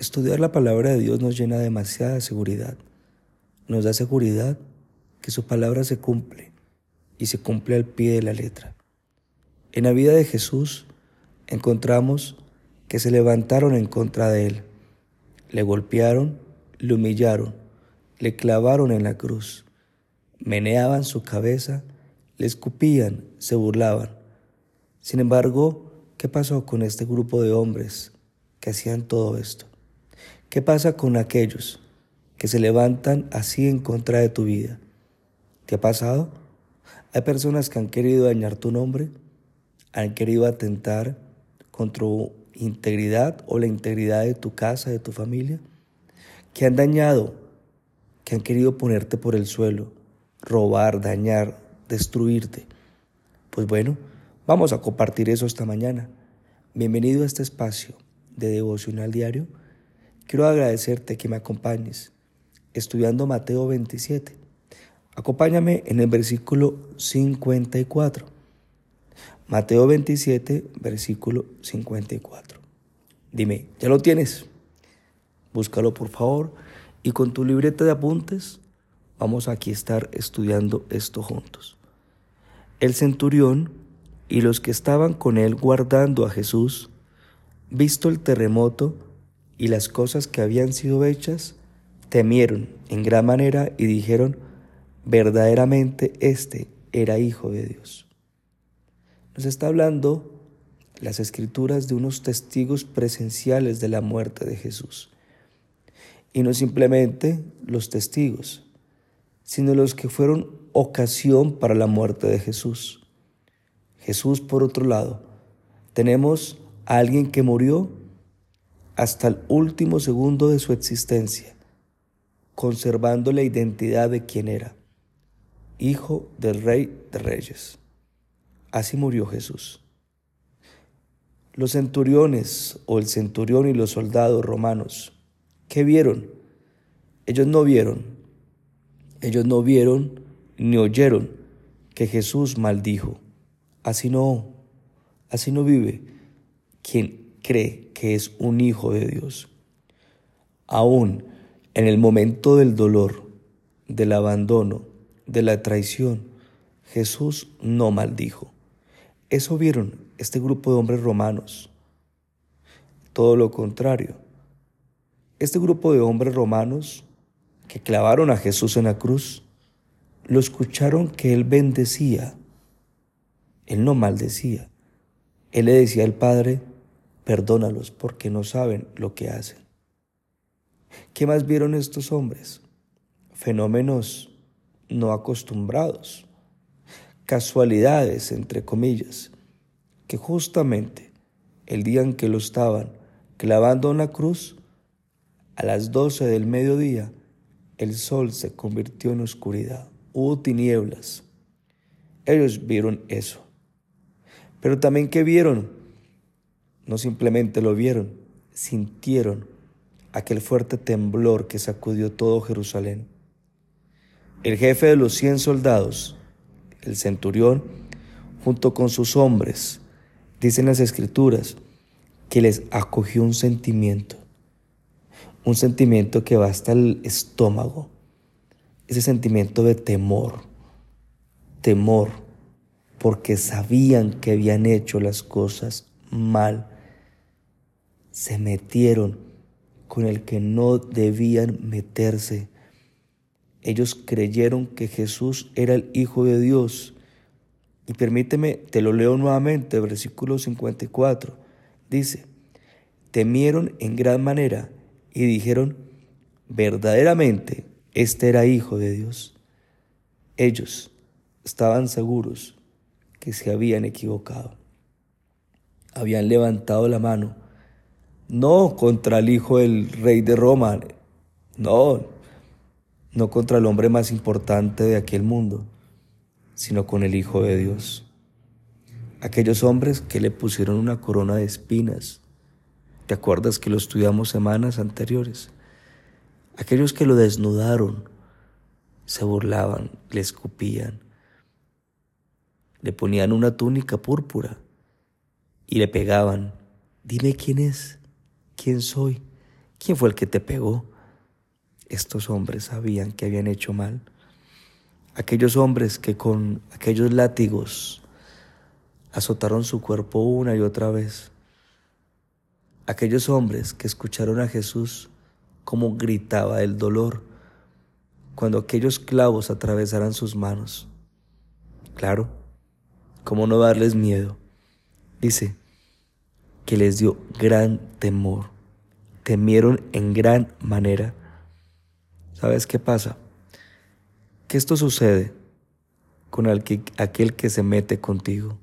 Estudiar la palabra de Dios nos llena de demasiada seguridad. Nos da seguridad que su palabra se cumple y se cumple al pie de la letra. En la vida de Jesús encontramos que se levantaron en contra de él, le golpearon, le humillaron, le clavaron en la cruz, meneaban su cabeza, le escupían, se burlaban. Sin embargo, ¿qué pasó con este grupo de hombres que hacían todo esto? ¿Qué pasa con aquellos que se levantan así en contra de tu vida? ¿Te ha pasado? Hay personas que han querido dañar tu nombre, han querido atentar contra tu integridad o la integridad de tu casa, de tu familia, que han dañado, que han querido ponerte por el suelo, robar, dañar, destruirte. Pues bueno, vamos a compartir eso esta mañana. Bienvenido a este espacio de devocional diario. Quiero agradecerte que me acompañes estudiando Mateo 27. Acompáñame en el versículo 54. Mateo 27, versículo 54. Dime, ¿ya lo tienes? Búscalo por favor y con tu libreta de apuntes vamos aquí a estar estudiando esto juntos. El centurión y los que estaban con él guardando a Jesús, visto el terremoto y las cosas que habían sido hechas, temieron en gran manera y dijeron, verdaderamente este era hijo de Dios. Nos está hablando las escrituras de unos testigos presenciales de la muerte de Jesús. Y no simplemente los testigos, sino los que fueron ocasión para la muerte de Jesús. Jesús, por otro lado, tenemos a alguien que murió hasta el último segundo de su existencia, conservando la identidad de quien era, hijo del rey de reyes. Así murió Jesús. Los centuriones o el centurión y los soldados romanos, ¿qué vieron? Ellos no vieron, ellos no vieron ni oyeron que Jesús maldijo. Así no, así no vive quien cree que es un hijo de Dios. Aún en el momento del dolor, del abandono, de la traición, Jesús no maldijo. Eso vieron este grupo de hombres romanos. Todo lo contrario. Este grupo de hombres romanos que clavaron a Jesús en la cruz, lo escucharon que él bendecía. Él no maldecía. Él le decía al Padre, perdónalos porque no saben lo que hacen. ¿Qué más vieron estos hombres? Fenómenos no acostumbrados, casualidades, entre comillas, que justamente el día en que lo estaban clavando en la cruz, a las doce del mediodía, el sol se convirtió en oscuridad, hubo tinieblas. Ellos vieron eso. Pero también que vieron, no simplemente lo vieron, sintieron aquel fuerte temblor que sacudió todo Jerusalén. El jefe de los cien soldados, el centurión, junto con sus hombres, dicen las escrituras, que les acogió un sentimiento, un sentimiento que va hasta el estómago, ese sentimiento de temor, temor, porque sabían que habían hecho las cosas mal, se metieron con el que no debían meterse. Ellos creyeron que Jesús era el Hijo de Dios. Y permíteme, te lo leo nuevamente, versículo 54. Dice, temieron en gran manera y dijeron, verdaderamente, este era Hijo de Dios. Ellos estaban seguros que se habían equivocado. Habían levantado la mano no contra el hijo del rey de Roma, no, no contra el hombre más importante de aquel mundo, sino con el Hijo de Dios. Aquellos hombres que le pusieron una corona de espinas, ¿te acuerdas que lo estudiamos semanas anteriores? Aquellos que lo desnudaron, se burlaban, le escupían, le ponían una túnica púrpura y le pegaban. Dime quién es quién soy, ¿Quién fue el que te pegó? Estos hombres sabían que habían hecho mal. Aquellos hombres que con aquellos látigos azotaron su cuerpo una y otra vez. Aquellos hombres que escucharon a Jesús como gritaba el dolor cuando aquellos clavos atravesaran sus manos. Claro, ¿cómo no darles miedo? Dice que les dio gran temor, temieron en gran manera. ¿Sabes qué pasa? Que esto sucede con aquel que se mete contigo,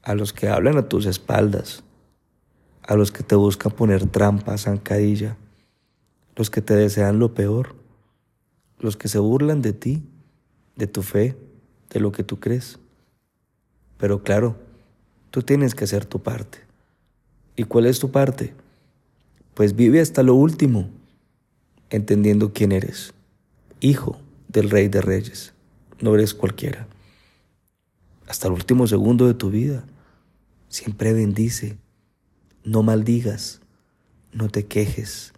a los que hablan a tus espaldas, a los que te buscan poner trampas, zancadilla, los que te desean lo peor, los que se burlan de ti, de tu fe, de lo que tú crees. Pero claro, tú tienes que hacer tu parte. ¿Y cuál es tu parte? Pues vive hasta lo último, entendiendo quién eres, hijo del Rey de Reyes, no eres cualquiera. Hasta el último segundo de tu vida, siempre bendice, no maldigas, no te quejes,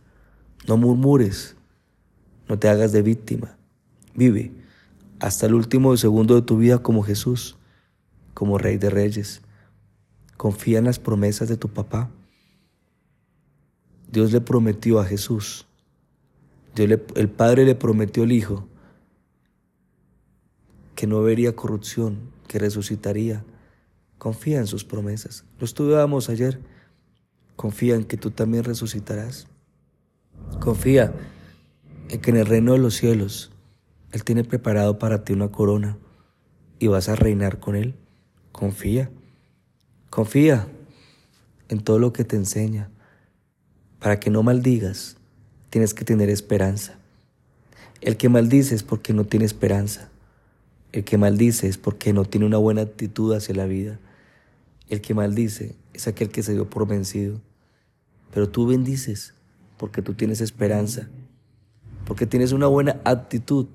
no murmures, no te hagas de víctima. Vive hasta el último segundo de tu vida como Jesús, como Rey de Reyes. Confía en las promesas de tu papá. Dios le prometió a Jesús. el Padre le prometió al Hijo que no vería corrupción, que resucitaría. Confía en sus promesas. Lo estudiábamos ayer. Confía en que tú también resucitarás. Confía en que en el reino de los cielos Él tiene preparado para ti una corona y vas a reinar con Él. Confía. Confía en todo lo que te enseña. Para que no maldigas, tienes que tener esperanza. El que maldice es porque no tiene esperanza. El que maldice es porque no tiene una buena actitud hacia la vida. El que maldice es aquel que se dio por vencido. Pero tú bendices porque tú tienes esperanza, porque tienes una buena actitud,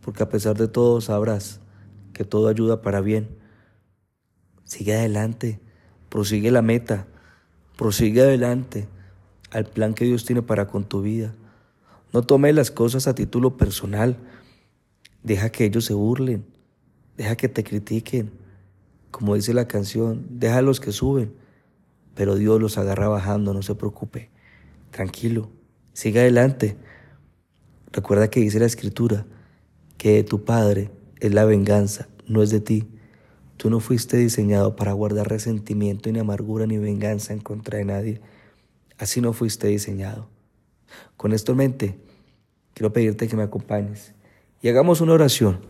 porque a pesar de todo sabrás que todo ayuda para bien. Sigue adelante, prosigue la meta, prosigue adelante al plan que Dios tiene para con tu vida. No tome las cosas a título personal. Deja que ellos se burlen, deja que te critiquen. Como dice la canción, deja a los que suben pero Dios los agarra bajando, no se preocupe. Tranquilo, siga adelante. Recuerda que dice la escritura que de tu Padre es la venganza, no es de ti. Tú no fuiste diseñado para guardar resentimiento, ni amargura, ni venganza en contra de nadie. Así no fuiste diseñado. Con esto en mente, quiero pedirte que me acompañes y hagamos una oración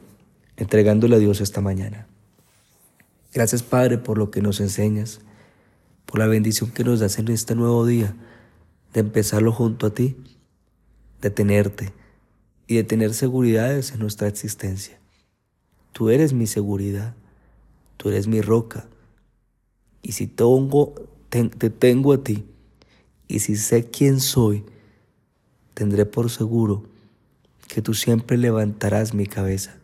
entregándole a Dios esta mañana. Gracias Padre por lo que nos enseñas por la bendición que nos das en este nuevo día, de empezarlo junto a ti, de tenerte y de tener seguridades en nuestra existencia. Tú eres mi seguridad, tú eres mi roca, y si tengo, te, te tengo a ti, y si sé quién soy, tendré por seguro que tú siempre levantarás mi cabeza.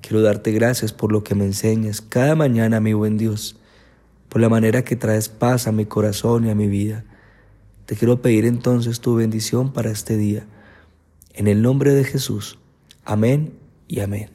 Quiero darte gracias por lo que me enseñas cada mañana, mi buen Dios por la manera que traes paz a mi corazón y a mi vida. Te quiero pedir entonces tu bendición para este día. En el nombre de Jesús. Amén y amén.